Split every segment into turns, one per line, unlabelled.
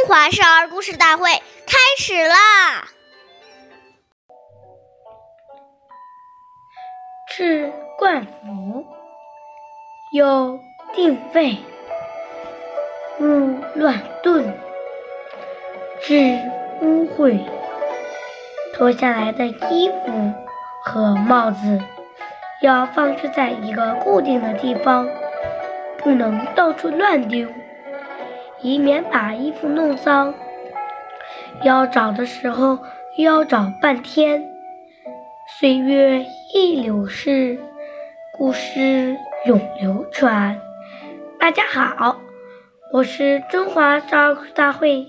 中华少儿故事大会开始啦！
治冠服，有定位，勿乱顿，治污秽。脱下来的衣服和帽子要放置在一个固定的地方，不能到处乱丢。以免把衣服弄脏，要找的时候又要找半天。岁月易流逝，故事永流传。大家好，我是中华少儿大会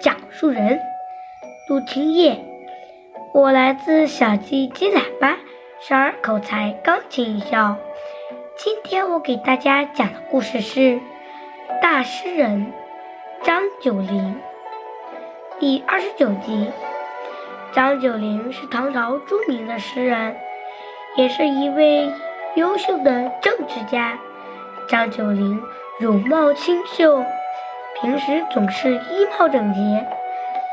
讲述人陆清叶，我来自小鸡鸡喇叭少儿口才钢琴校。今天我给大家讲的故事是大诗人。张九龄，第二十九集。张九龄是唐朝著名的诗人，也是一位优秀的政治家。张九龄容貌清秀，平时总是衣帽整洁，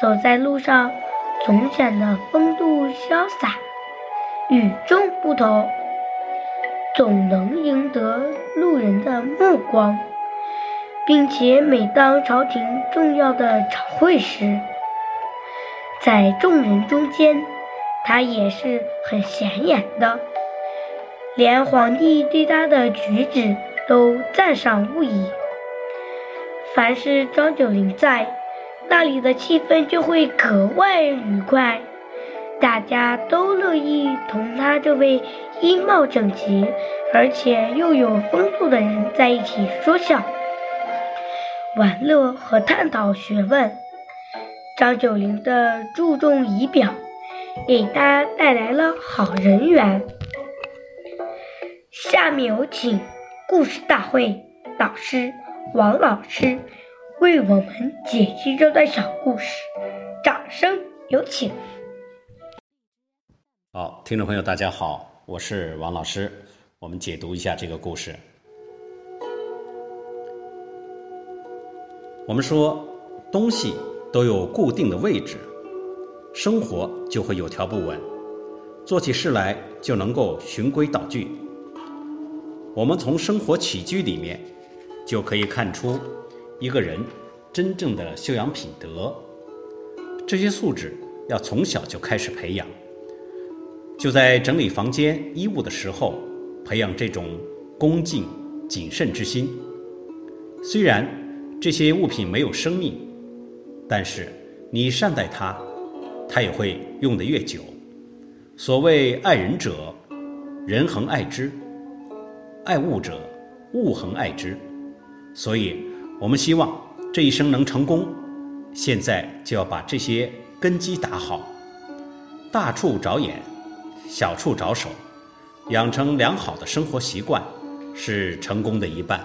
走在路上总显得风度潇洒、与众不同，总能赢得路人的目光。并且每当朝廷重要的朝会时，在众人中间，他也是很显眼的，连皇帝对他的举止都赞赏不已。凡是张九龄在，那里的气氛就会格外愉快，大家都乐意同他这位衣帽整洁而且又有风度的人在一起说笑。玩乐和探讨学问，张九龄的注重仪表，给他带来了好人缘。下面有请故事大会导师王老师为我们解析这段小故事，掌声有请。
好，听众朋友，大家好，我是王老师，我们解读一下这个故事。我们说，东西都有固定的位置，生活就会有条不紊，做起事来就能够循规蹈矩。我们从生活起居里面就可以看出一个人真正的修养品德。这些素质要从小就开始培养，就在整理房间衣物的时候，培养这种恭敬谨慎之心。虽然。这些物品没有生命，但是你善待它，它也会用得越久。所谓爱人者，人恒爱之；爱物者，物恒爱之。所以，我们希望这一生能成功，现在就要把这些根基打好。大处着眼，小处着手，养成良好的生活习惯，是成功的一半。